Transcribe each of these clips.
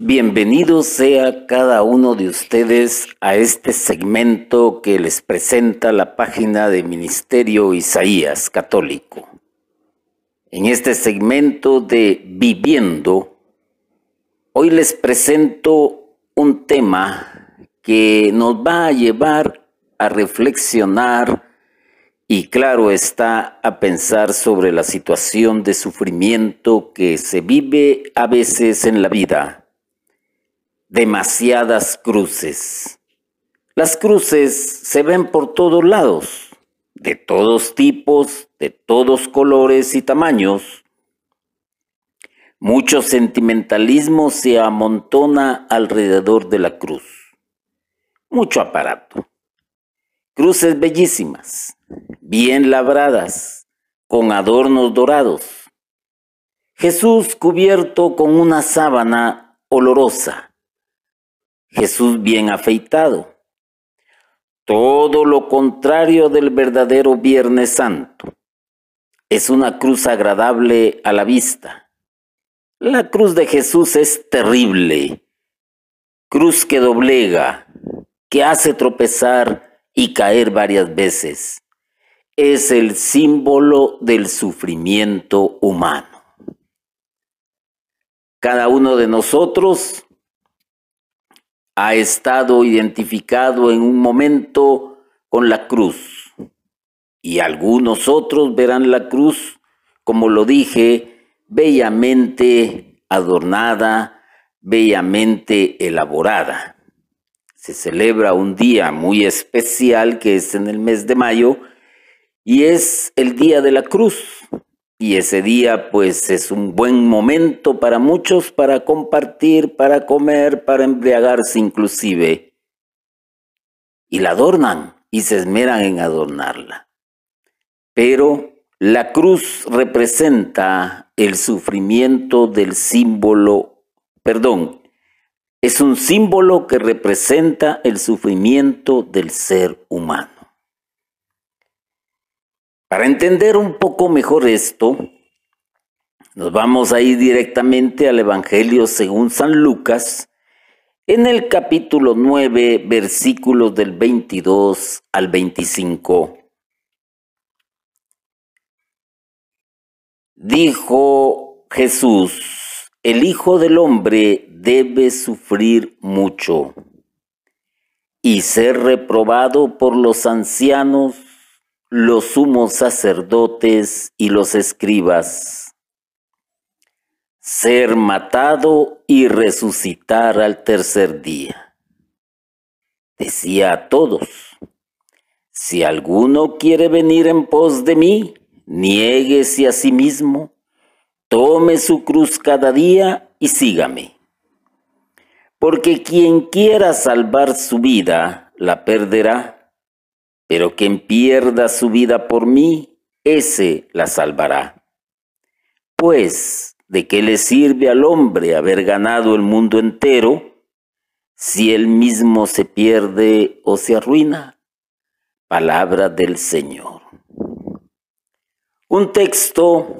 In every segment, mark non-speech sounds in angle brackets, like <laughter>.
Bienvenido sea cada uno de ustedes a este segmento que les presenta la página de Ministerio Isaías Católico. En este segmento de Viviendo, hoy les presento un tema que nos va a llevar a reflexionar y claro está a pensar sobre la situación de sufrimiento que se vive a veces en la vida demasiadas cruces. Las cruces se ven por todos lados, de todos tipos, de todos colores y tamaños. Mucho sentimentalismo se amontona alrededor de la cruz. Mucho aparato. Cruces bellísimas, bien labradas, con adornos dorados. Jesús cubierto con una sábana olorosa Jesús bien afeitado. Todo lo contrario del verdadero Viernes Santo. Es una cruz agradable a la vista. La cruz de Jesús es terrible. Cruz que doblega, que hace tropezar y caer varias veces. Es el símbolo del sufrimiento humano. Cada uno de nosotros ha estado identificado en un momento con la cruz. Y algunos otros verán la cruz, como lo dije, bellamente adornada, bellamente elaborada. Se celebra un día muy especial que es en el mes de mayo y es el Día de la Cruz. Y ese día pues es un buen momento para muchos para compartir, para comer, para embriagarse inclusive. Y la adornan y se esmeran en adornarla. Pero la cruz representa el sufrimiento del símbolo, perdón, es un símbolo que representa el sufrimiento del ser humano. Para entender un poco mejor esto, nos vamos a ir directamente al Evangelio según San Lucas, en el capítulo 9, versículos del 22 al 25. Dijo Jesús, el Hijo del Hombre debe sufrir mucho y ser reprobado por los ancianos los sumos sacerdotes y los escribas, ser matado y resucitar al tercer día. Decía a todos, si alguno quiere venir en pos de mí, niéguese a sí mismo, tome su cruz cada día y sígame. Porque quien quiera salvar su vida, la perderá pero quien pierda su vida por mí, ese la salvará. Pues, ¿de qué le sirve al hombre haber ganado el mundo entero si él mismo se pierde o se arruina? Palabra del Señor. Un texto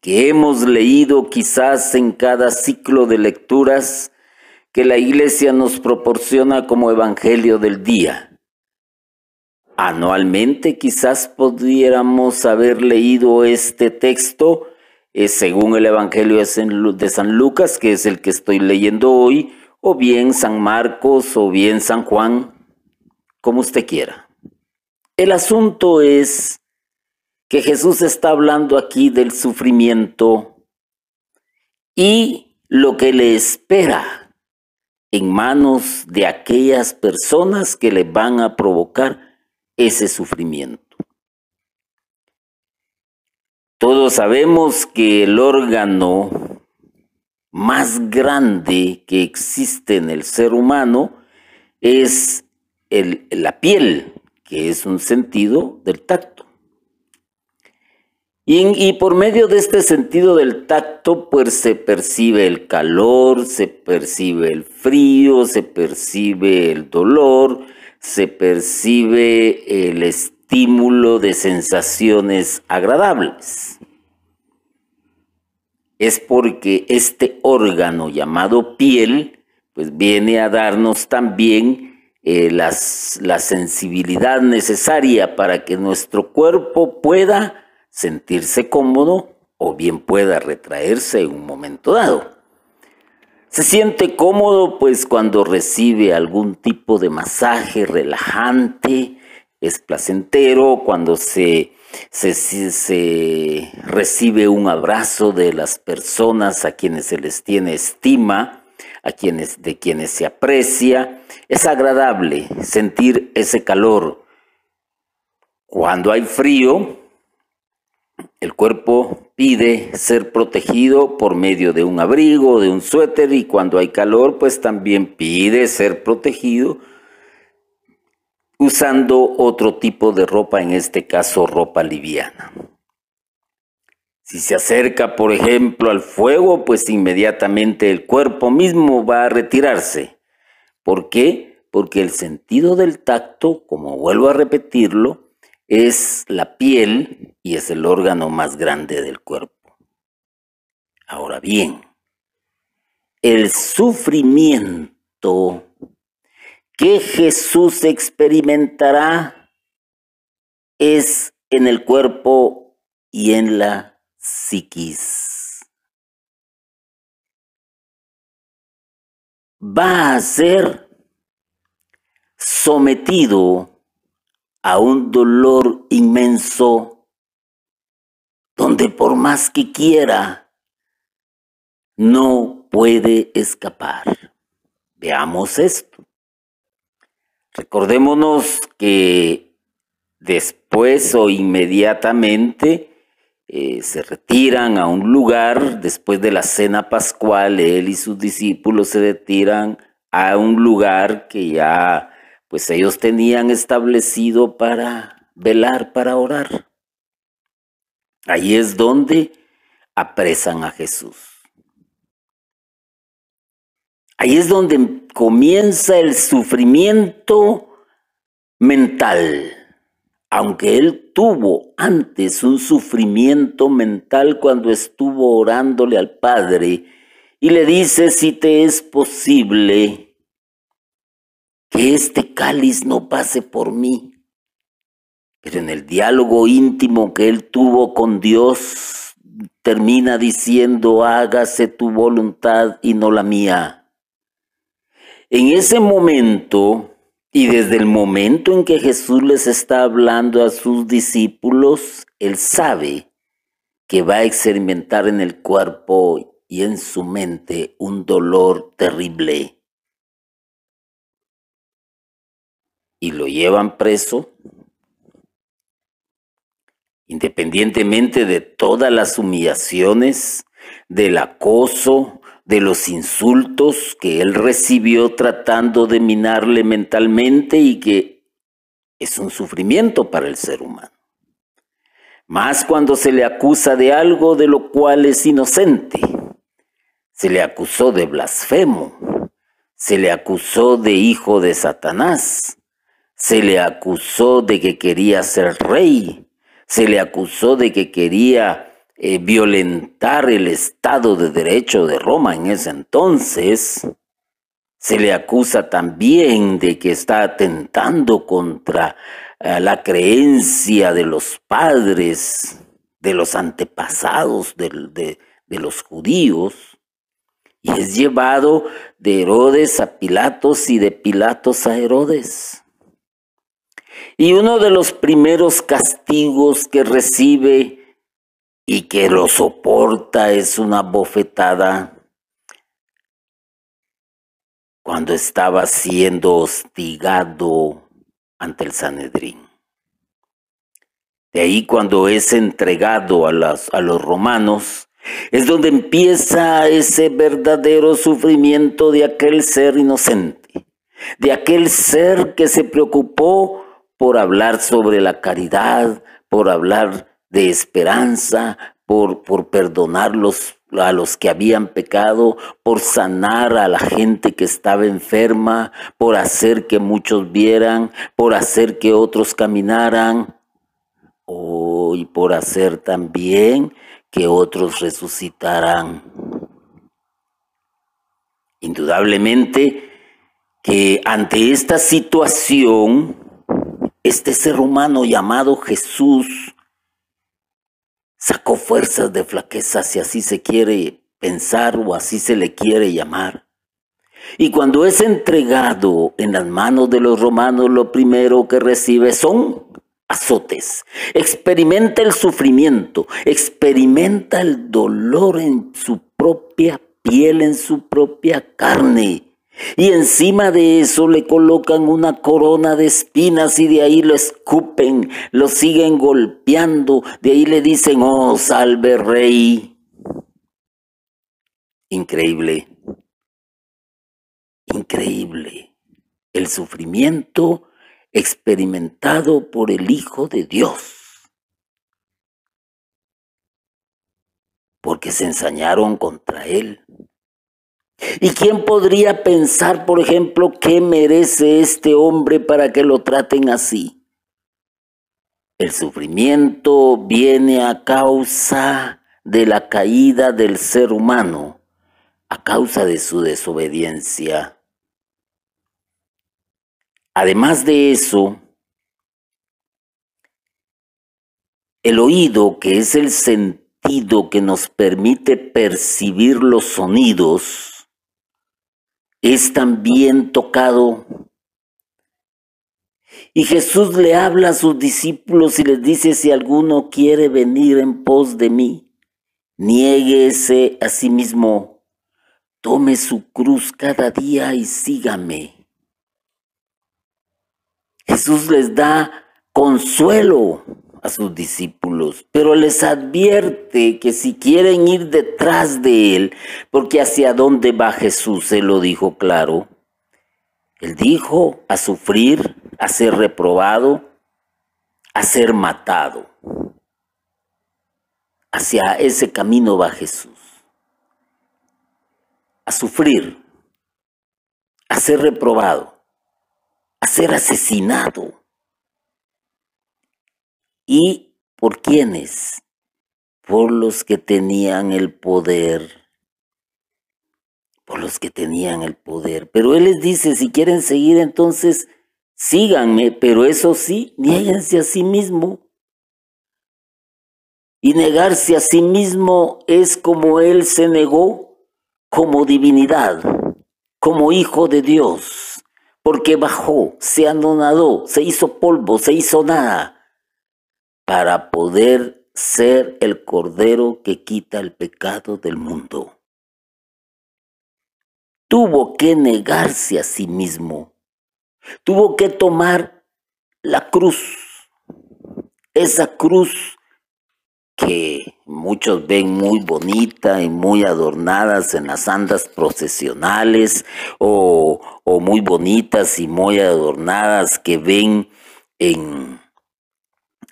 que hemos leído quizás en cada ciclo de lecturas que la Iglesia nos proporciona como Evangelio del día Anualmente quizás pudiéramos haber leído este texto eh, según el Evangelio de San Lucas, que es el que estoy leyendo hoy, o bien San Marcos, o bien San Juan, como usted quiera. El asunto es que Jesús está hablando aquí del sufrimiento y lo que le espera en manos de aquellas personas que le van a provocar ese sufrimiento. Todos sabemos que el órgano más grande que existe en el ser humano es la piel, que es un sentido del tacto. Y, y, por medio de este sentido del tacto, pues se percibe el calor, se percibe el frío, se percibe el dolor, se percibe el estímulo de sensaciones agradables. es porque este órgano llamado piel, pues viene a darnos también eh, las, la sensibilidad necesaria para que nuestro cuerpo pueda sentirse cómodo o bien pueda retraerse en un momento dado. Se siente cómodo pues cuando recibe algún tipo de masaje relajante, es placentero cuando se, se, recibe un abrazo de las personas a quienes se les tiene estima, a quienes, de quienes se aprecia. Es agradable sentir ese calor. Cuando hay frío, el cuerpo pide ser protegido por medio de un abrigo, de un suéter y cuando hay calor, pues también pide ser protegido usando otro tipo de ropa, en este caso ropa liviana. Si se acerca, por ejemplo, al fuego, pues inmediatamente el cuerpo mismo va a retirarse. ¿Por qué? Porque el sentido del tacto, como vuelvo a repetirlo, es la piel y es el órgano más grande del cuerpo. Ahora bien, el sufrimiento que Jesús experimentará es en el cuerpo y en la psiquis. Va a ser sometido a un dolor inmenso donde por más que quiera, no puede escapar. Veamos esto. Recordémonos que después o inmediatamente eh, se retiran a un lugar, después de la cena pascual, él y sus discípulos se retiran a un lugar que ya pues ellos tenían establecido para velar, para orar. Ahí es donde apresan a Jesús. Ahí es donde comienza el sufrimiento mental. Aunque él tuvo antes un sufrimiento mental cuando estuvo orándole al Padre y le dice, si te es posible, que este cáliz no pase por mí. Pero en el diálogo íntimo que él tuvo con Dios, termina diciendo, hágase tu voluntad y no la mía. En ese momento, y desde el momento en que Jesús les está hablando a sus discípulos, él sabe que va a experimentar en el cuerpo y en su mente un dolor terrible y lo llevan preso, independientemente de todas las humillaciones, del acoso, de los insultos que él recibió tratando de minarle mentalmente y que es un sufrimiento para el ser humano. Más cuando se le acusa de algo de lo cual es inocente. Se le acusó de blasfemo, se le acusó de hijo de Satanás, se le acusó de que quería ser rey, se le acusó de que quería eh, violentar el Estado de Derecho de Roma en ese entonces. Se le acusa también de que está atentando contra eh, la creencia de los padres, de los antepasados de los judíos, y es llevado de Herodes a Pilatos y de Pilatos a Herodes. Y uno de los primeros castigos que recibe y que lo soporta es una bofetada cuando estaba siendo hostigado ante el Sanedrín. De ahí cuando es entregado a, a los romanos, es donde empieza ese verdadero sufrimiento de aquel ser inocente, de aquel ser que se preocupó por hablar sobre la caridad, por hablar de esperanza, por, por perdonar a los que habían pecado, por sanar a la gente que estaba enferma, por hacer que muchos vieran, por hacer que otros caminaran, y por hacer también que otros resucitarán. Indudablemente que ante esta situación, este ser humano llamado Jesús sacó fuerzas de flaqueza, si así se quiere pensar o así se le quiere llamar. Y cuando es entregado en las manos de los romanos, lo primero que recibe son azotes. Experimenta el sufrimiento, experimenta el dolor en su propia piel, en su propia carne. Y encima de eso le colocan una corona de espinas y de ahí lo escupen, lo siguen golpeando, de ahí le dicen, oh, salve rey. Increíble, increíble el sufrimiento experimentado por el Hijo de Dios. Porque se ensañaron contra él. ¿Y quién podría pensar, por ejemplo, qué merece este hombre para que lo traten así? El sufrimiento viene a causa de la caída del ser humano, a causa de su desobediencia. Además de eso, el oído, que es el sentido que nos permite percibir los sonidos, es también tocado. Y Jesús le habla a sus discípulos y les dice, si alguno quiere venir en pos de mí, niéguese a sí mismo, tome su cruz cada día y sígame. Jesús les da consuelo a sus discípulos, pero les advierte que si quieren ir detrás de Él, porque hacia dónde va Jesús, se lo dijo claro. Él dijo a sufrir, a ser reprobado, a ser matado. Hacia ese camino va Jesús. A sufrir, a ser reprobado, a ser asesinado. ¿Y por quiénes? Por los que tenían el poder. Por los que tenían el poder. Pero Él les dice, si quieren seguir, entonces síganme, pero eso sí, nieguense a sí mismo. Y negarse a sí mismo es como Él se negó como divinidad, como hijo de Dios porque bajó, se anonadó, se hizo polvo, se hizo nada, para poder ser el cordero que quita el pecado del mundo. Tuvo que negarse a sí mismo, tuvo que tomar la cruz, esa cruz que muchos ven muy bonita y muy adornadas en las andas procesionales o, muy bonitas y muy adornadas que ven en,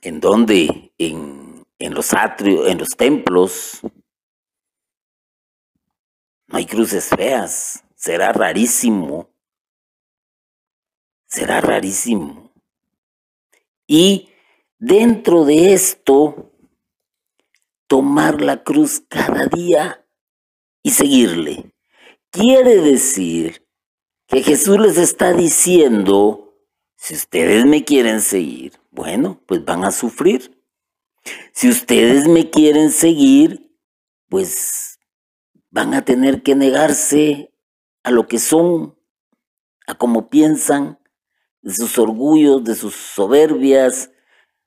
en donde, en, en los atrios, en los templos. No hay cruces feas, será rarísimo, será rarísimo. Y dentro de esto, tomar la cruz cada día y seguirle. Quiere decir que Jesús les está diciendo, si ustedes me quieren seguir, bueno, pues van a sufrir. Si ustedes me quieren seguir, pues van a tener que negarse a lo que son, a cómo piensan, de sus orgullos, de sus soberbias,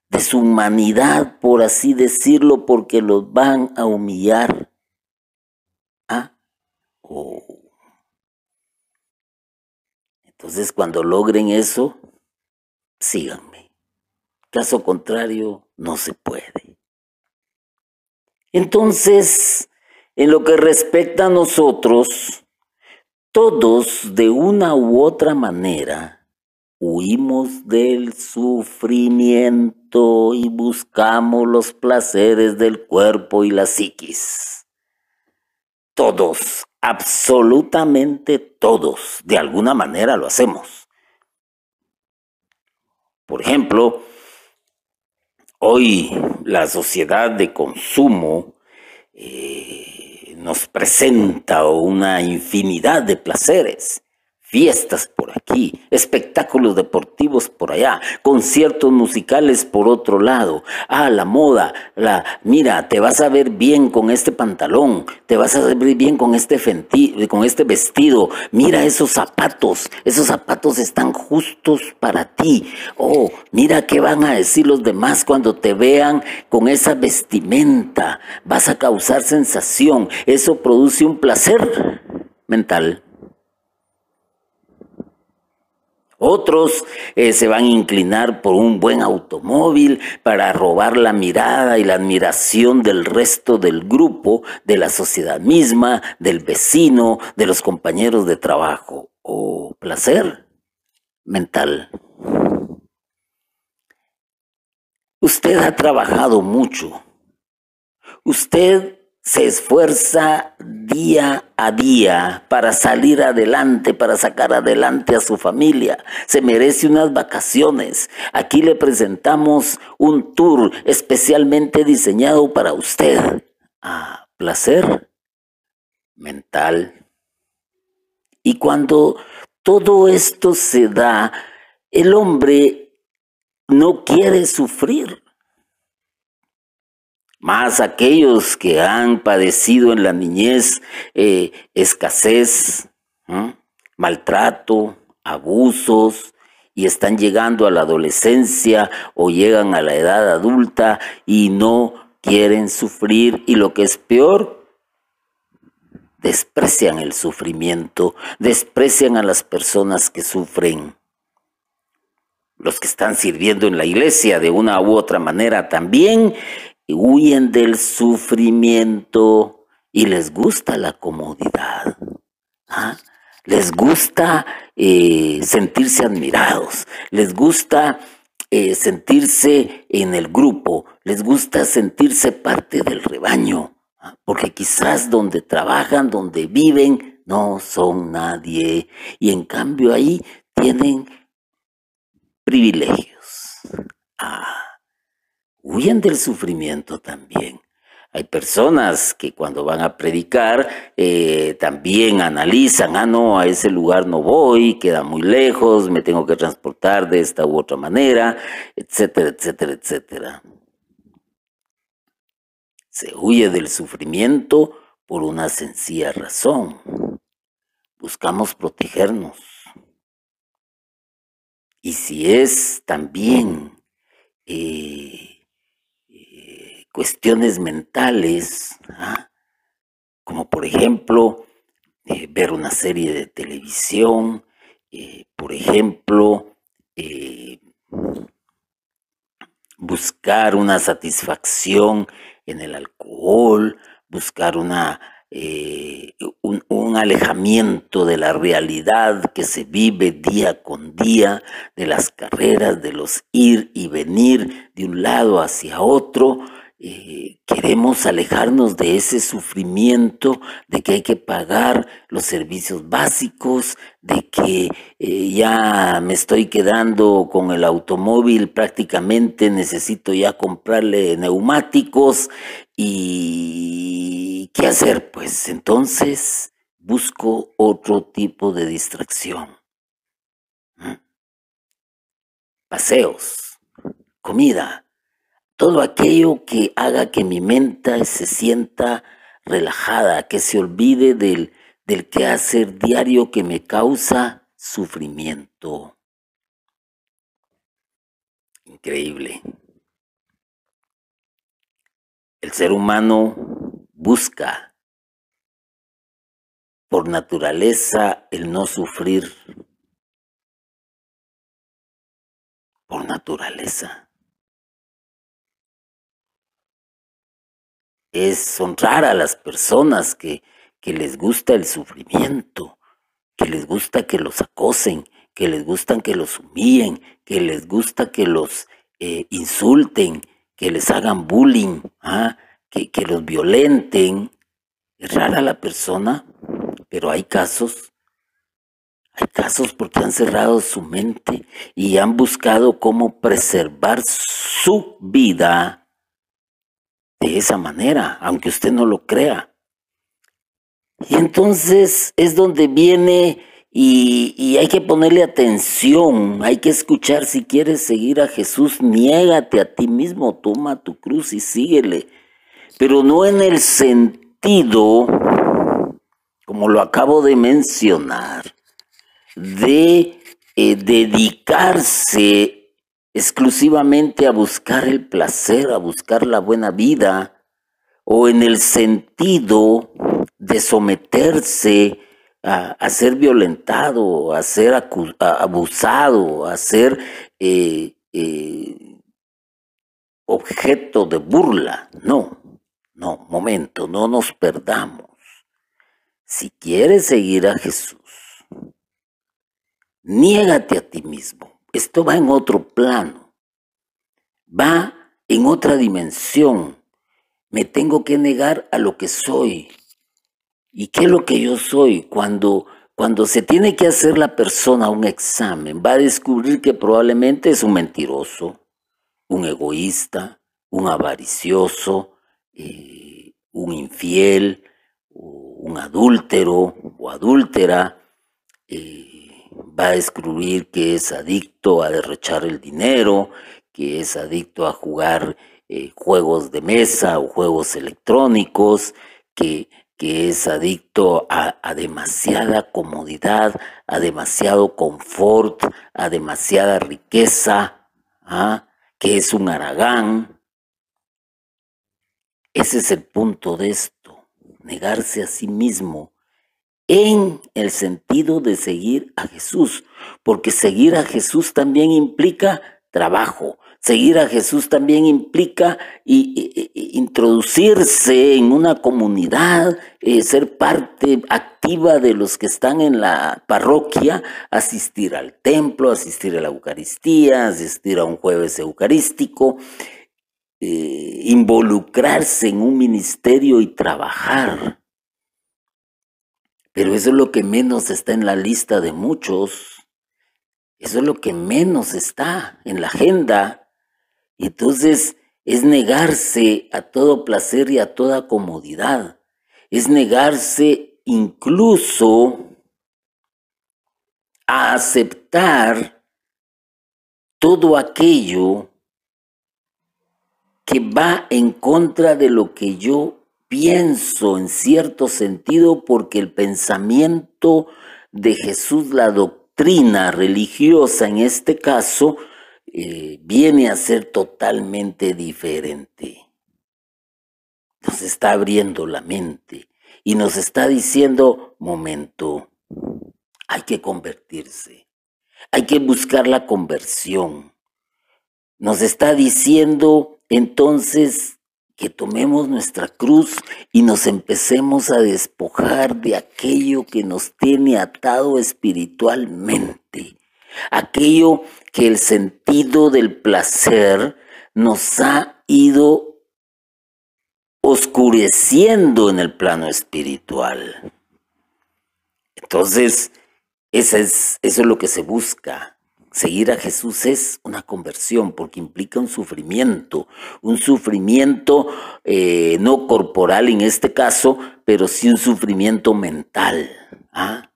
de su humanidad, por así decirlo, porque los van a humillar. ¿Ah? Oh. Entonces, cuando logren eso, síganme. Caso contrario, no se puede. Entonces, en lo que respecta a nosotros, todos de una u otra manera Huimos del sufrimiento y buscamos los placeres del cuerpo y la psiquis. Todos, absolutamente todos, de alguna manera lo hacemos. Por ejemplo, hoy la sociedad de consumo eh, nos presenta una infinidad de placeres fiestas por aquí, espectáculos deportivos por allá, conciertos musicales por otro lado. Ah, la moda, la mira, te vas a ver bien con este pantalón, te vas a ver bien con este con este vestido. Mira esos zapatos, esos zapatos están justos para ti. Oh, mira qué van a decir los demás cuando te vean con esa vestimenta. Vas a causar sensación, eso produce un placer mental. Otros eh, se van a inclinar por un buen automóvil para robar la mirada y la admiración del resto del grupo, de la sociedad misma, del vecino, de los compañeros de trabajo. O placer mental. Usted ha trabajado mucho. Usted se esfuerza día a día para salir adelante, para sacar adelante a su familia. Se merece unas vacaciones. Aquí le presentamos un tour especialmente diseñado para usted. Placer mental. Y cuando todo esto se da, el hombre no quiere sufrir más aquellos que han padecido en la niñez eh, escasez, maltrato, abusos, y están llegando a la adolescencia o llegan a la edad adulta y no quieren sufrir y lo que es peor, desprecian el sufrimiento, desprecian a las personas que sufren. Los que están sirviendo en la iglesia de una u otra manera también huyen del sufrimiento y les gusta la comodidad. ¿ah? Les gusta eh, sentirse admirados, les gusta eh, sentirse en el grupo, les gusta sentirse parte del rebaño, ¿ah? porque quizás donde trabajan, donde viven, no son nadie y en cambio ahí tienen privilegios. Ah huyen del sufrimiento también. Hay personas que cuando van a predicar eh, también analizan, ah, no, a ese lugar no voy, queda muy lejos, me tengo que transportar de esta u otra manera, etcétera, etcétera, etcétera. Se huye del sufrimiento por una sencilla razón. Buscamos protegernos. Y si es también eh, cuestiones mentales, ¿ah? como por ejemplo eh, ver una serie de televisión, eh, por ejemplo, eh, buscar una satisfacción en el alcohol, buscar una, un, un, alejamiento de la realidad que se vive día con día, de las carreras, de los ir y venir de un lado hacia otro, eh, queremos alejarnos de ese sufrimiento, de que hay que pagar los servicios básicos, de que eh, ya me estoy quedando con el automóvil, prácticamente necesito ya comprarle neumáticos y ¿qué hacer? Pues entonces busco otro tipo de distracción. ¿Mm? Paseos, comida, todo aquello que haga que mi mente se sienta relajada, que se olvide del, del quehacer diario que me causa sufrimiento. Increíble. El ser humano busca por naturaleza el no sufrir. Por naturaleza. Es honrar a las personas que, que les gusta el sufrimiento, que les gusta que los acosen, que les gusta que los humillen, que les gusta que los eh, insulten, que les hagan bullying, ¿ah? que, que los violenten. Es rara la persona, pero hay casos. Hay casos porque han cerrado su mente y han buscado cómo preservar su vida de esa manera, aunque usted no lo crea. Y entonces es donde viene y, hay que ponerle atención, hay que escuchar si quieres seguir a Jesús, niégate a ti mismo, toma tu cruz y síguele, pero no en el sentido, como lo acabo de mencionar, de eh, dedicarse exclusivamente a buscar el placer, a buscar la buena vida, o en el sentido de someterse a, ser violentado, a ser abusado, a ser eh, eh, objeto de burla. No, no, momento, no nos perdamos. Si quieres seguir a Jesús, niégate a ti mismo. Esto va en otro plano, va en otra dimensión. Me tengo que negar a lo que soy, ¿Y qué es lo que yo soy? Cuando, cuando se tiene que hacer la persona un examen, va a descubrir que probablemente es un mentiroso, un egoísta, un avaricioso, eh, un infiel, un adúltero o adúltera. Eh, va a descubrir que es adicto a derrochar el dinero, que es adicto a jugar eh, juegos de mesa o juegos electrónicos, que que es adicto a, demasiada comodidad, a demasiado confort, a demasiada riqueza, ¿ah? que es un aragán. Ese es el punto de esto, negarse a sí mismo en el sentido de seguir a Jesús, porque seguir a Jesús también implica trabajo, Seguir a Jesús también implica introducirse en una comunidad, eh, ser parte activa de los que están en la parroquia, asistir al templo, asistir a la Eucaristía, asistir a un jueves eucarístico, eh, involucrarse en un ministerio y trabajar. Pero eso es lo que menos está en la lista de muchos. Eso es lo que menos está en la agenda entonces es negarse a todo placer y a toda comodidad. Es negarse incluso a aceptar todo aquello que va en contra de lo que yo pienso en cierto sentido porque el pensamiento de Jesús, la doctrina religiosa en este caso, eh, viene a ser totalmente diferente. Nos está abriendo la mente y nos está diciendo, momento, hay que convertirse, hay que buscar la conversión. Nos está diciendo entonces que tomemos nuestra cruz y nos empecemos a despojar de aquello que nos tiene atado espiritualmente aquello que el sentido del placer nos ha ido oscureciendo en el plano espiritual. Entonces, eso es, eso es lo que se busca. Seguir a Jesús es una conversión porque implica un sufrimiento, un sufrimiento eh, no corporal en este caso, pero sí un sufrimiento mental. ¿ah?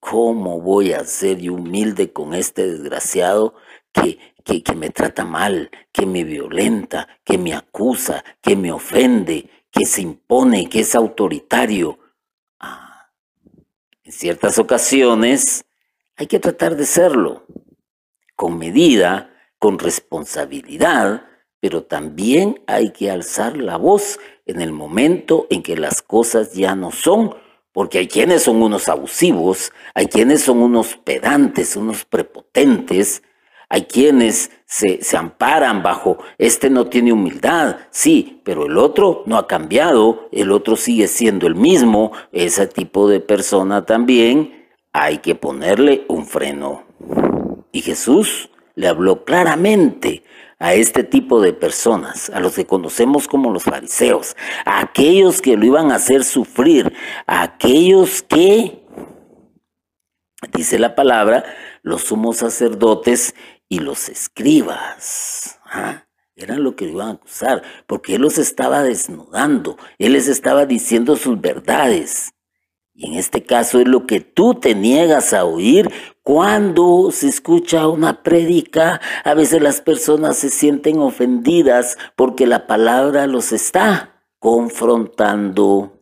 ¿Cómo voy a ser humilde con este desgraciado que, que, me trata mal, que me violenta, que me acusa, que me ofende, que se impone, que es autoritario? Ah, en ciertas ocasiones hay que tratar de serlo, con medida, con responsabilidad, pero también hay que alzar la voz en el momento en que las cosas ya no son porque hay quienes son unos abusivos, hay quienes son unos pedantes, unos prepotentes, hay quienes se, amparan bajo, este no tiene humildad, sí, pero el otro no ha cambiado, el otro sigue siendo el mismo, ese tipo de persona también hay que ponerle un freno. Y Jesús le habló claramente a este tipo de personas, a los que conocemos como los fariseos, a aquellos que lo iban a hacer sufrir, a aquellos que, dice la palabra, los sumos sacerdotes y los escribas. ¿ah? Era lo que iban a acusar, porque él los estaba desnudando, él les estaba diciendo sus verdades. Y en este caso es lo que tú te niegas a oír cuando se escucha una prédica. A veces las personas se sienten ofendidas porque la palabra los está confrontando.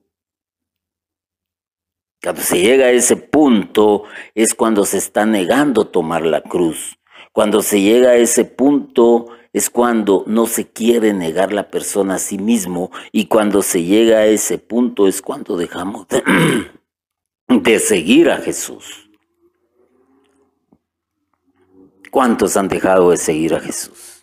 Cuando se llega a ese punto es cuando se está negando tomar la cruz. Cuando se llega a ese punto es cuando no se quiere negar la persona a sí mismo y cuando se llega a ese punto es cuando dejamos de, <clears throat> de seguir a Jesús. ¿Cuántos han dejado de seguir a Jesús?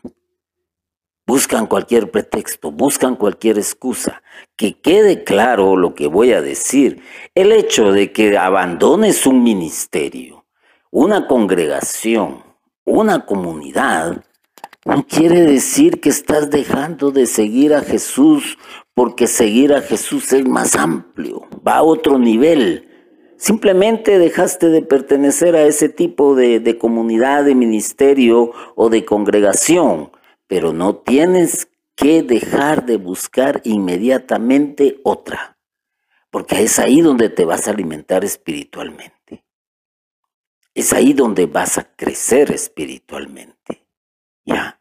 Buscan cualquier pretexto, buscan cualquier excusa. Que quede claro lo que voy a decir. El hecho de que abandones un ministerio, una congregación, una comunidad, no quiere decir que estás dejando de seguir a Jesús, porque seguir a Jesús es más amplio, va a otro nivel. Simplemente dejaste de pertenecer a ese tipo de, comunidad, de ministerio o de congregación, pero no tienes que dejar de buscar inmediatamente otra, porque es ahí donde te vas a alimentar espiritualmente. Es ahí donde vas a crecer espiritualmente. ¿Ya?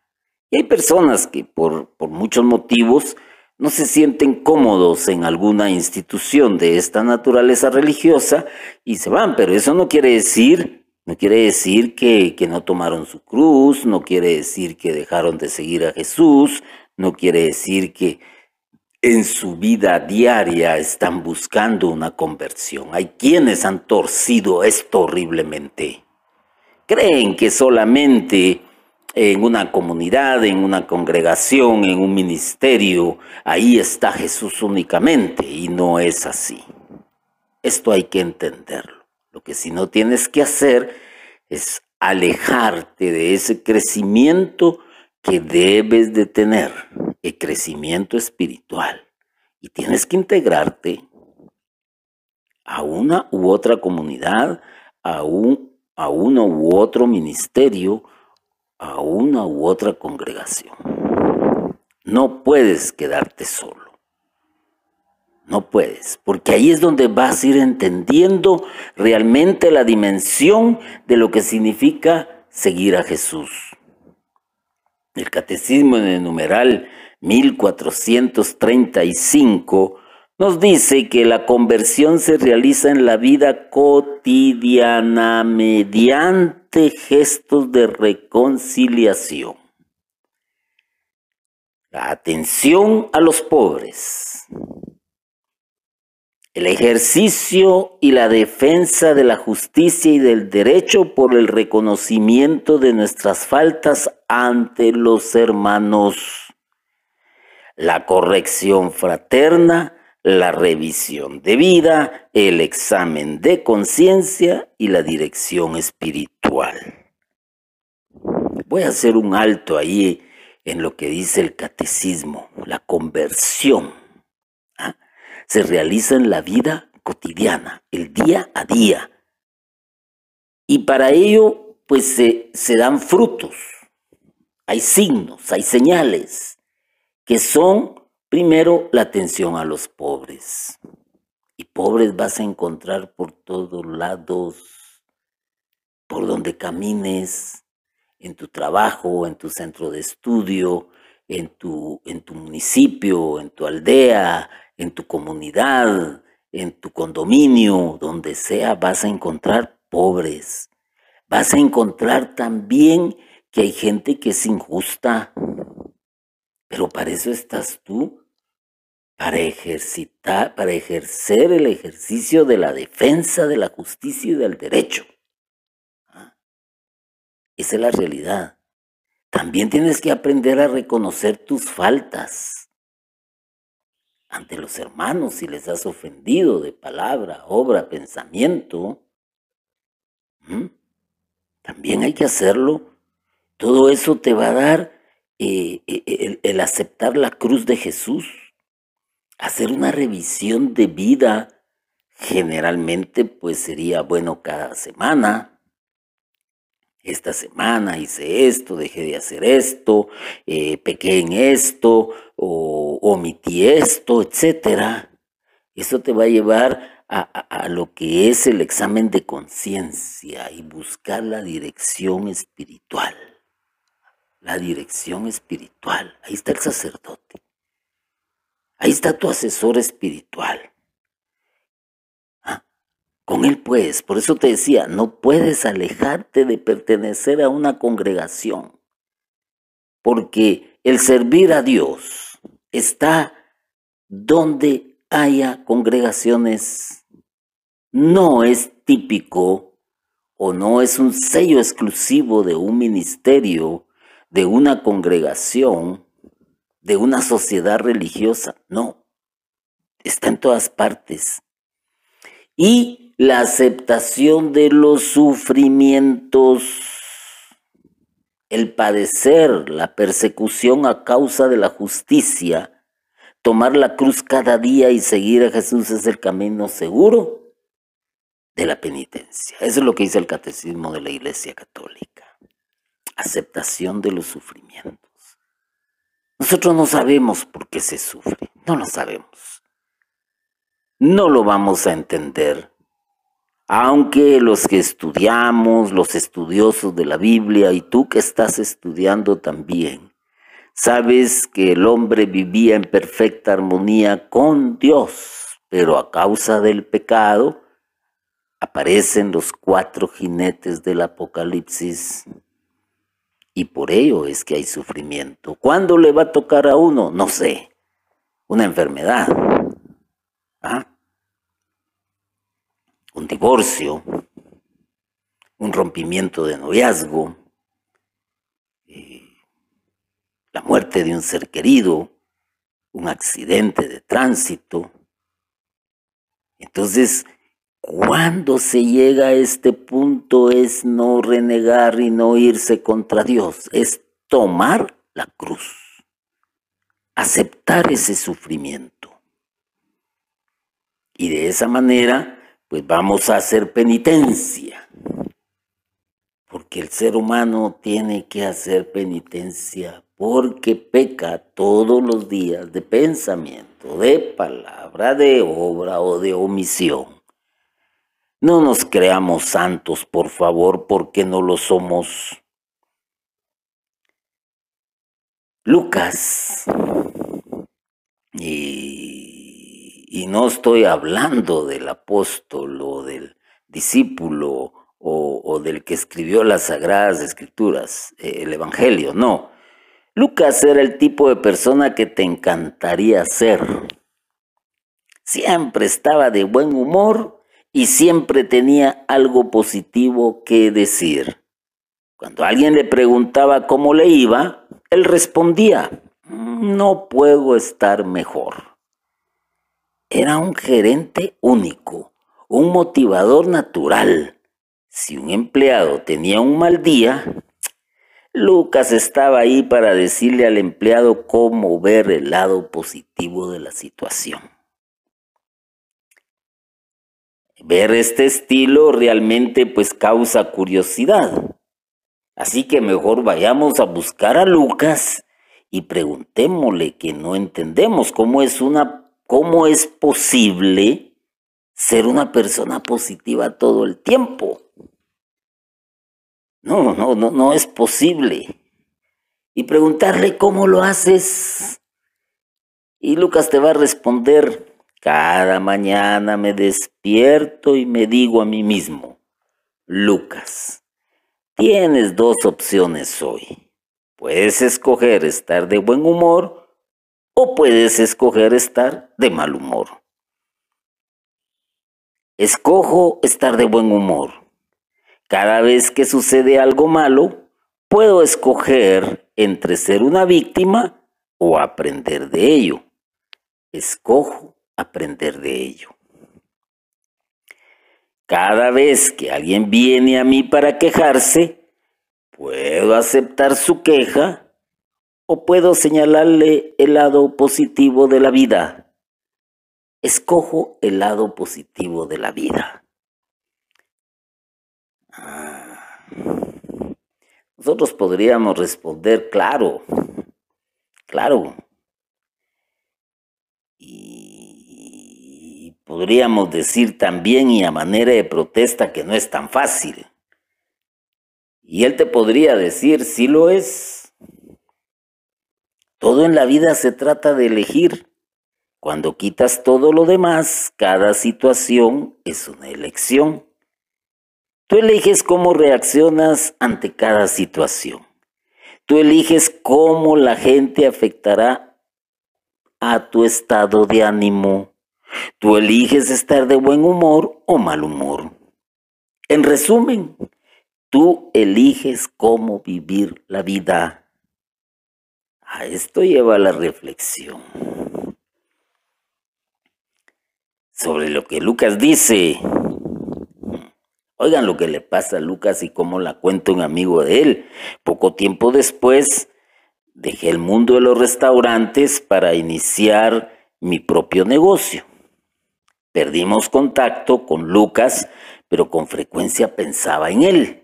Y hay personas que por, por muchos motivos no se sienten cómodos en alguna institución de esta naturaleza religiosa y se van, pero eso no quiere decir, no quiere decir que, que no tomaron su cruz, no quiere decir que dejaron de seguir a Jesús, no quiere decir que en su vida diaria están buscando una conversión. Hay quienes han torcido esto horriblemente. Creen que solamente en una comunidad, en una congregación, en un ministerio, ahí está Jesús únicamente y no es así. Esto hay que entenderlo. Lo que si no tienes que hacer es alejarte de ese crecimiento que debes de tener, el crecimiento espiritual. Y tienes que integrarte a una u otra comunidad, a, un, a uno u otro ministerio, a una u otra congregación. No puedes quedarte solo. No puedes, porque ahí es donde vas a ir entendiendo realmente la dimensión de lo que significa seguir a Jesús. El catecismo en el numeral 1435 nos dice que la conversión se realiza en la vida cotidiana mediante gestos de reconciliación. La atención a los pobres. El ejercicio y la defensa de la justicia y del derecho por el reconocimiento de nuestras faltas ante los hermanos. La corrección fraterna la revisión de vida, el examen de conciencia y la dirección espiritual. Voy a hacer un alto ahí en lo que dice el catecismo, la conversión. ¿ah? Se realiza en la vida cotidiana, el día a día. Y para ello, pues se, se dan frutos, hay signos, hay señales que son Primero, la atención a los pobres. Y pobres vas a encontrar por todos lados, por donde camines, en tu trabajo, en tu centro de estudio, en tu, en tu municipio, en tu aldea, en tu comunidad, en tu condominio, donde sea, vas a encontrar pobres. Vas a encontrar también que hay gente que es injusta, pero para eso estás tú, para ejercitar, para ejercer el ejercicio de la defensa de la justicia y del derecho. ¿Ah? Esa es la realidad. También tienes que aprender a reconocer tus faltas ante los hermanos si les has ofendido de palabra, obra, pensamiento. También hay que hacerlo. Todo eso te va a dar eh, eh, el, aceptar la cruz de Jesús, hacer una revisión de vida, generalmente pues sería bueno cada semana, esta semana hice esto, dejé de hacer esto, eh, pequé en esto, o omití esto, etc. Eso te va a llevar a, a lo que es el examen de conciencia y buscar la dirección espiritual. La dirección espiritual. Ahí está el sacerdote. Ahí está tu asesor espiritual. Con Él puedes. Por eso te decía, no puedes alejarte de pertenecer a una congregación. Porque el servir a Dios está donde haya congregaciones. No es típico o no es un sello exclusivo de un ministerio, de una congregación, de una sociedad religiosa. No. Está en todas partes. Y la aceptación de los sufrimientos, el padecer, la persecución a causa de la justicia, tomar la cruz cada día y seguir a Jesús es el camino seguro de la penitencia. Eso es lo que dice el catecismo de la Iglesia Católica. Aceptación de los sufrimientos. Nosotros no sabemos por qué se sufre, no lo sabemos. No lo vamos a entender aunque los que estudiamos, los estudiosos de la Biblia y tú que estás estudiando también, sabes que el hombre vivía en perfecta armonía con Dios, pero a causa del pecado aparecen los cuatro jinetes del Apocalipsis y por ello es que hay sufrimiento. ¿Cuándo le va a tocar a uno? No sé. Una enfermedad. Un divorcio, un rompimiento de noviazgo, eh, la muerte de un ser querido, un accidente de tránsito. Entonces, cuando se llega a este punto es no renegar y no irse contra Dios, es tomar la cruz, aceptar ese sufrimiento. Y de esa manera pues vamos a hacer penitencia. Porque el ser humano tiene que hacer penitencia porque peca todos los días de pensamiento, de palabra, de obra o de omisión. No nos creamos santos, por favor, porque no lo somos. Lucas y y no estoy hablando del apóstol o del discípulo o, del que escribió las sagradas escrituras, eh, el Evangelio, no. Lucas era el tipo de persona que te encantaría ser. Siempre estaba de buen humor y siempre tenía algo positivo que decir. Cuando alguien le preguntaba cómo le iba, él respondía, no puedo estar mejor. Era un gerente único, un motivador natural. Si un empleado tenía un mal día, Lucas estaba ahí para decirle al empleado cómo ver el lado positivo de la situación. Ver este estilo realmente pues causa curiosidad. Así que mejor vayamos a buscar a Lucas y preguntémosle que no entendemos cómo es una ¿Cómo es posible ser una persona positiva todo el tiempo? No, no, no, no es posible. Y preguntarle cómo lo haces. Y Lucas te va a responder, cada mañana me despierto y me digo a mí mismo, Lucas, tienes dos opciones hoy. Puedes escoger estar de buen humor o puedes escoger estar de mal humor. Escojo estar de buen humor. Cada vez que sucede algo malo, puedo escoger entre ser una víctima o aprender de ello. Escojo aprender de ello. Cada vez que alguien viene a mí para quejarse, puedo aceptar su queja o puedo señalarle el lado positivo de la vida. Escojo el lado positivo de la vida. Ah. nosotros podríamos responder, claro, claro. Y podríamos decir también y a manera de protesta que no es tan fácil. Y él te podría decir, sí lo es. Todo en la vida se trata de elegir. Cuando quitas todo lo demás, cada situación es una elección. Tú eliges cómo reaccionas ante cada situación. Tú eliges cómo la gente afectará a tu estado de ánimo. Tú eliges estar de buen humor o mal humor. En resumen, Tú eliges cómo vivir la vida. A esto lleva la reflexión. Sobre lo que Lucas dice. Oigan lo que le pasa a Lucas y cómo la cuenta un amigo de él. Poco tiempo después dejé el mundo de los restaurantes para iniciar mi propio negocio. Perdimos contacto con Lucas, pero con frecuencia pensaba en él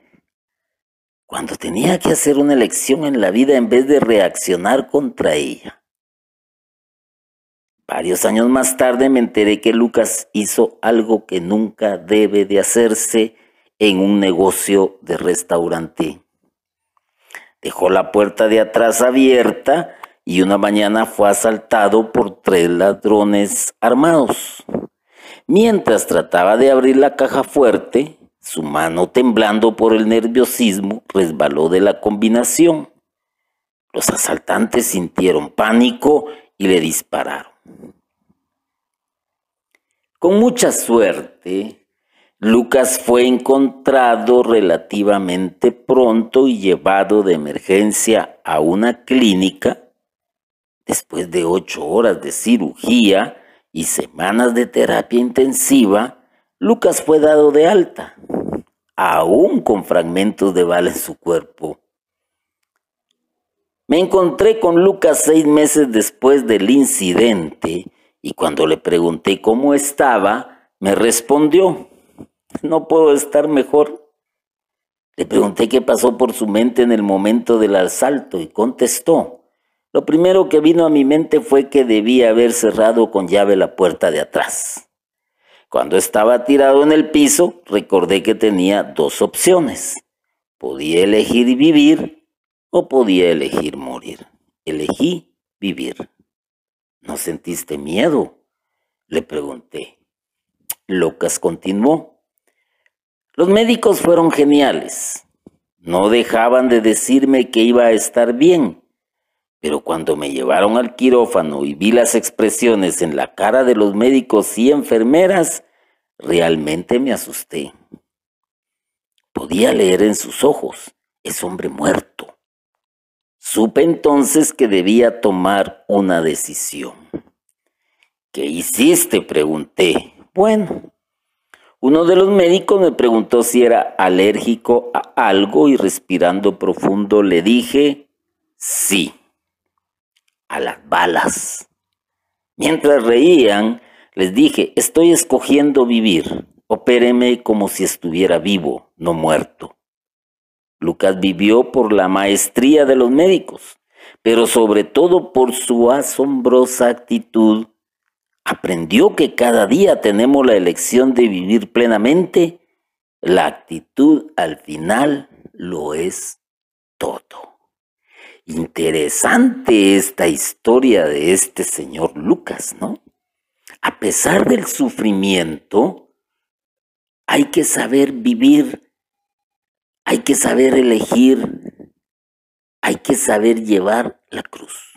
cuando tenía que hacer una elección en la vida en vez de reaccionar contra ella. Varios años más tarde me enteré que Lucas hizo algo que nunca debe de hacerse en un negocio de restaurante. Dejó la puerta de atrás abierta y una mañana fue asaltado por tres ladrones armados. Mientras trataba de abrir la caja fuerte, su mano, temblando por el nerviosismo, resbaló de la combinación. Los asaltantes sintieron pánico y le dispararon. Con mucha suerte, Lucas fue encontrado relativamente pronto y llevado de emergencia a una clínica. Después de ocho horas de cirugía y semanas de terapia intensiva, Lucas fue dado de alta, aún con fragmentos de bala en su cuerpo. Me encontré con Lucas seis meses después del incidente y cuando le pregunté cómo estaba, me respondió, no puedo estar mejor. Le pregunté qué pasó por su mente en el momento del asalto y contestó, lo primero que vino a mi mente fue que debía haber cerrado con llave la puerta de atrás. Cuando estaba tirado en el piso, recordé que tenía dos opciones. Podía elegir vivir o podía elegir morir. Elegí vivir. ¿No sentiste miedo? Le pregunté. Lucas continuó. Los médicos fueron geniales. No dejaban de decirme que iba a estar bien. Pero cuando me llevaron al quirófano y vi las expresiones en la cara de los médicos y enfermeras, realmente me asusté. Podía leer en sus ojos, es hombre muerto. Supe entonces que debía tomar una decisión. ¿Qué hiciste? pregunté. Bueno, uno de los médicos me preguntó si era alérgico a algo y respirando profundo le dije, sí a las balas. Mientras reían, les dije, estoy escogiendo vivir, opéreme como si estuviera vivo, no muerto. Lucas vivió por la maestría de los médicos, pero sobre todo por su asombrosa actitud. Aprendió que cada día tenemos la elección de vivir plenamente. La actitud al final lo es todo. Interesante esta historia de este señor Lucas, ¿no? A pesar del sufrimiento, hay que saber vivir, hay que saber elegir, hay que saber llevar la cruz.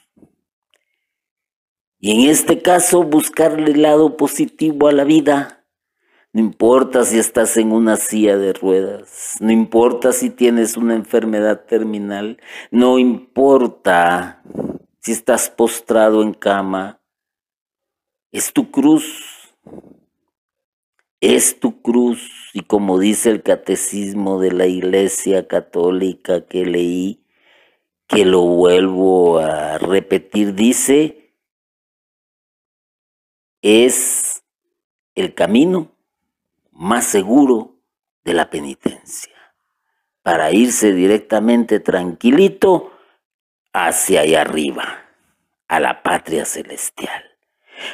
Y en este caso, buscarle el lado positivo a la vida no importa si estás en una silla de ruedas, no importa si tienes una enfermedad terminal, no importa si estás postrado en cama, es tu cruz, es tu cruz. Y como dice el catecismo de la Iglesia Católica que leí, que lo vuelvo a repetir, dice, es el camino más seguro de la penitencia. para irse directamente tranquilito hacia allá arriba, a la patria celestial.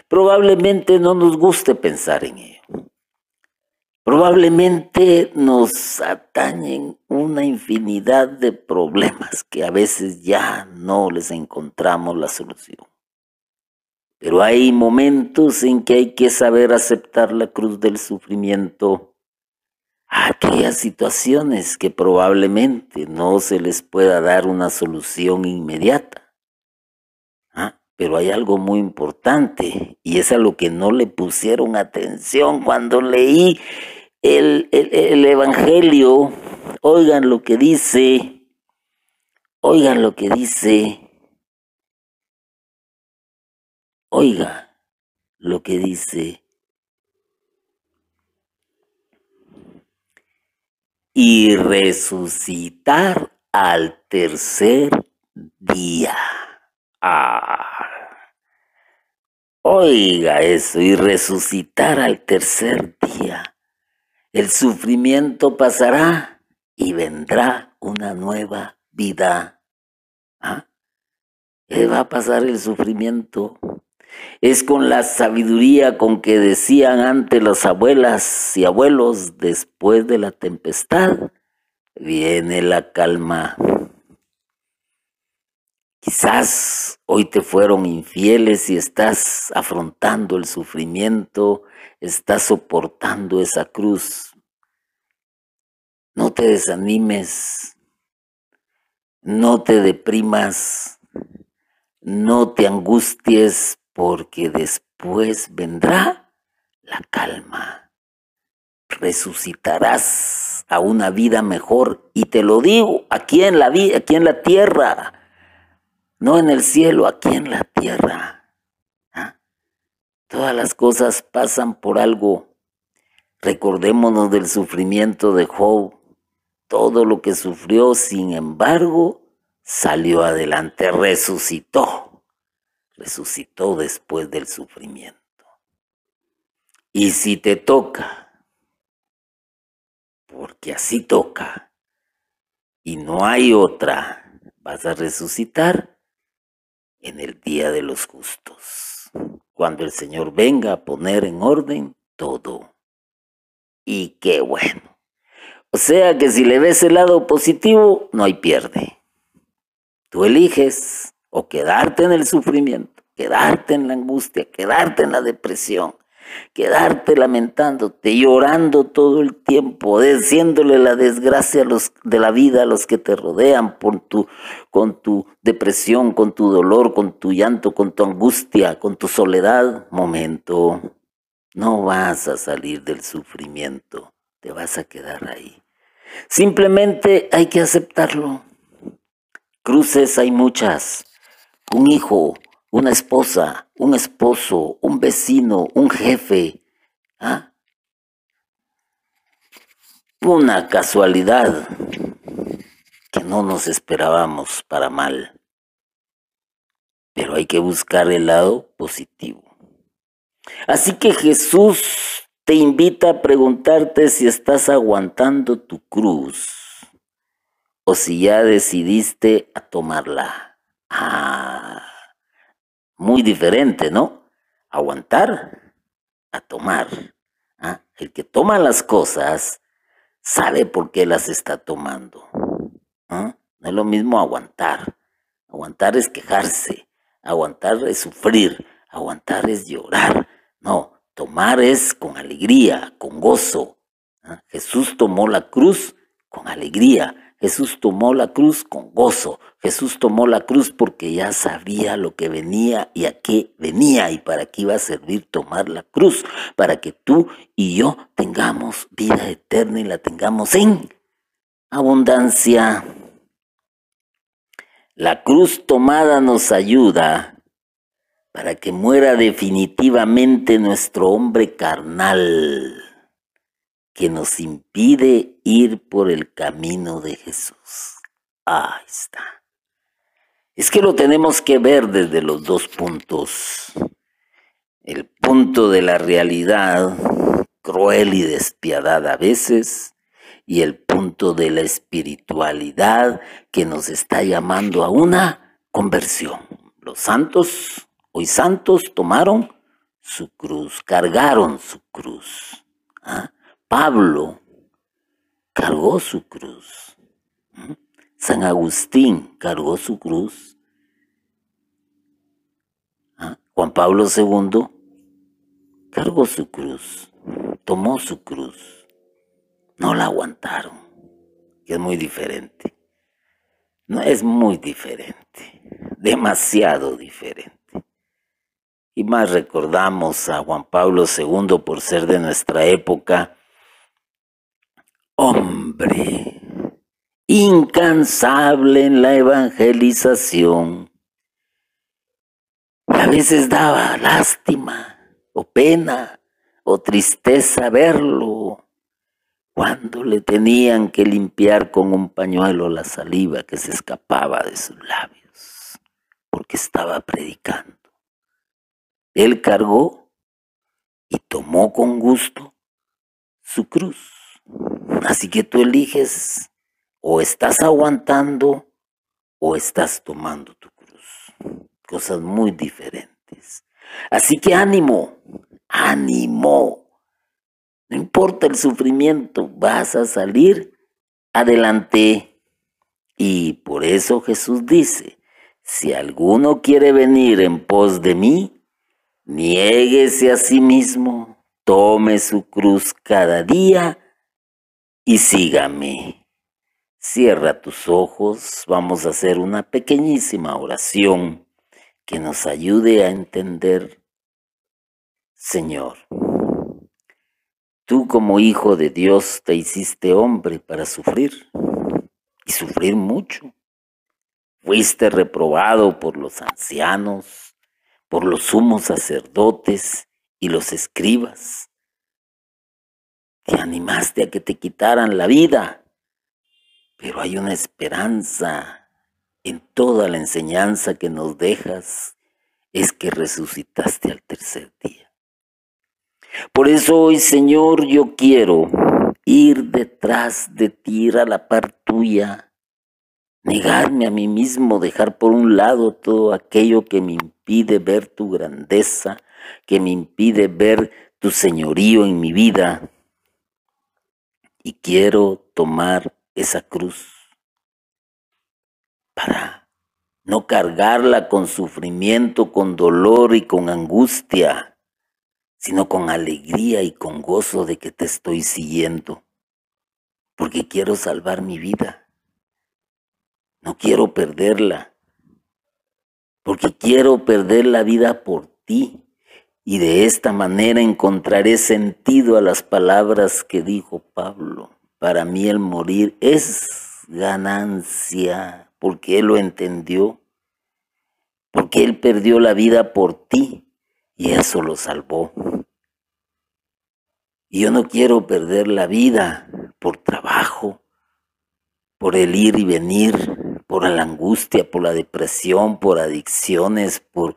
Probablemente no nos guste pensar en ello. Probablemente nos atañen una infinidad de problemas que a veces ya no les encontramos la solución. Pero hay momentos en que hay que saber aceptar la cruz del sufrimiento aquellas situaciones que probablemente no se les pueda dar una solución inmediata. ¿Ah? Pero hay algo muy importante y es a lo que no le pusieron atención cuando leí el, el Evangelio. Oigan lo que dice, oigan lo que dice Oiga lo que dice. Y resucitar al tercer día. Ah. Oiga eso, y resucitar al tercer día. El sufrimiento pasará y vendrá una nueva vida. ¿Ah? ¿Qué va a pasar el sufrimiento? Es con la sabiduría con que decían antes las abuelas y abuelos, después de la tempestad, viene la calma. Quizás hoy te fueron infieles y estás afrontando el sufrimiento, estás soportando esa cruz. No te desanimes, no te deprimas, no te angusties porque después vendrá la calma. Resucitarás a una vida mejor y te lo digo aquí en la aquí en la tierra, no en el cielo, aquí en la tierra. ¿Ah? Todas las cosas pasan por algo. Recordémonos del sufrimiento de Job. Todo lo que sufrió, sin embargo, salió adelante, resucitó resucitó después del sufrimiento. Y si te toca, porque así toca, y no hay otra, vas a resucitar en el día de los justos, cuando el Señor venga a poner en orden todo. Y qué bueno. O sea que si le ves el lado positivo, no hay pierde. Tú eliges o quedarte en el sufrimiento, quedarte en la angustia, quedarte en la depresión, quedarte lamentándote, llorando todo el tiempo, diciéndole la desgracia de la vida a los que te rodean por con tu depresión, con tu dolor, con tu llanto, con tu angustia, con tu soledad. Momento, no vas a salir del sufrimiento, te vas a quedar ahí. Simplemente hay que aceptarlo. Cruces hay muchas, un hijo, una esposa, un esposo, un vecino, un jefe. ¿ah? Una casualidad que no nos esperábamos para mal. Pero hay que buscar el lado positivo. Así que Jesús te invita a preguntarte si estás aguantando tu cruz o si ya decidiste a tomarla. Ah, muy diferente, ¿no? Aguantar a tomar. ¿ah? El que toma las cosas sabe por qué las está tomando. ¿ah? No es lo mismo aguantar. Aguantar es quejarse. Aguantar es sufrir. Aguantar es llorar. No, tomar es con alegría, con gozo. ¿ah? Jesús tomó la cruz con alegría. Jesús tomó la cruz con gozo. Jesús tomó la cruz porque ya sabía lo que venía y a qué venía y para qué iba a servir tomar la cruz. Para que tú y yo tengamos vida eterna y la tengamos en abundancia. La cruz tomada nos ayuda para que muera definitivamente nuestro hombre carnal que nos impide ir por el camino de Jesús. Ahí está. Es que lo tenemos que ver desde los dos puntos. El punto de la realidad, cruel y despiadada a veces, y el punto de la espiritualidad que nos está llamando a una conversión. Los santos, hoy santos, tomaron su cruz, cargaron su cruz. ¿ah? Pablo cargó su cruz. San Agustín cargó su cruz. ¿ah? Juan Pablo II cargó su cruz, tomó su cruz. No la aguantaron, que es muy diferente. No es muy diferente, demasiado diferente. Y más recordamos a Juan Pablo II por ser de nuestra época, hombre incansable en la evangelización. A veces daba lástima o pena o tristeza verlo cuando le tenían que limpiar con un pañuelo la saliva que se escapaba de sus labios, porque estaba predicando. Él cargó y tomó con gusto su cruz. Así que tú eliges o estás aguantando o estás tomando tu cruz. Cosas muy diferentes. Así que ánimo, ánimo. No importa el sufrimiento, vas a salir adelante. Y por eso Jesús dice, si alguno quiere venir en pos de mí, niéguese a sí mismo, tome su cruz cada día y sígame. Cierra tus ojos, vamos a hacer una pequeñísima oración que nos ayude a entender, Señor, tú como hijo de Dios te hiciste hombre para sufrir y sufrir mucho. Fuiste reprobado por los ancianos, por los sumos sacerdotes y los escribas. Te animaste a que te quitaran la vida, pero hay una esperanza en toda la enseñanza que nos dejas, es que resucitaste al tercer día. Por eso hoy, Señor, yo quiero ir detrás de ti, ir a la par tuya, negarme a mí mismo, dejar por un lado todo aquello que me impide ver tu grandeza, que me impide ver tu señorío en mi vida. Y quiero tomar esa cruz para no cargarla con sufrimiento, con dolor y con angustia, sino con alegría y con gozo de que te estoy siguiendo, porque quiero salvar mi vida. No quiero perderla, porque quiero perder la vida por ti. Y de esta manera encontraré sentido a las palabras que dijo Pablo. Para mí el morir es ganancia, porque Él lo entendió, porque Él perdió la vida por ti y eso lo salvó. Y yo no quiero perder la vida por trabajo, por el ir y venir, por la angustia, por la depresión, por adicciones, por,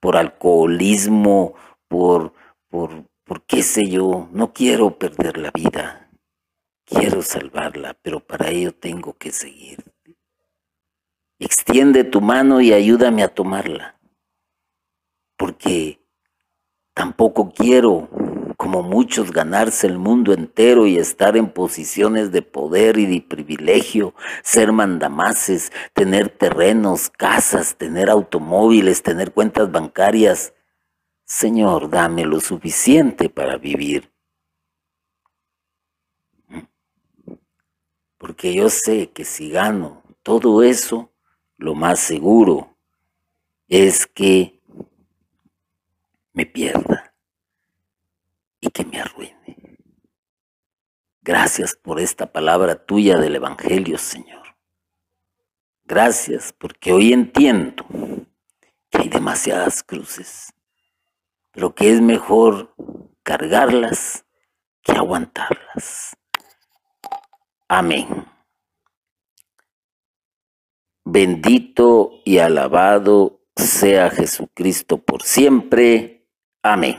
por alcoholismo, por, por, por qué sé yo. No quiero perder la vida. Quiero salvarla, pero para ello tengo que seguir. Extiende tu mano y ayúdame a tomarla, porque tampoco quiero, como muchos, ganarse el mundo entero y estar en posiciones de poder y de privilegio, ser mandamases, tener terrenos, casas, tener automóviles, tener cuentas bancarias. Señor, dame lo suficiente para vivir porque yo sé que si gano todo eso, lo más seguro es que me pierda que me arruine. Gracias por esta palabra tuya del Evangelio, Señor. Gracias porque hoy entiendo que hay demasiadas cruces, pero que es mejor cargarlas que aguantarlas. Amén. Bendito y alabado sea Jesucristo por siempre. Amén.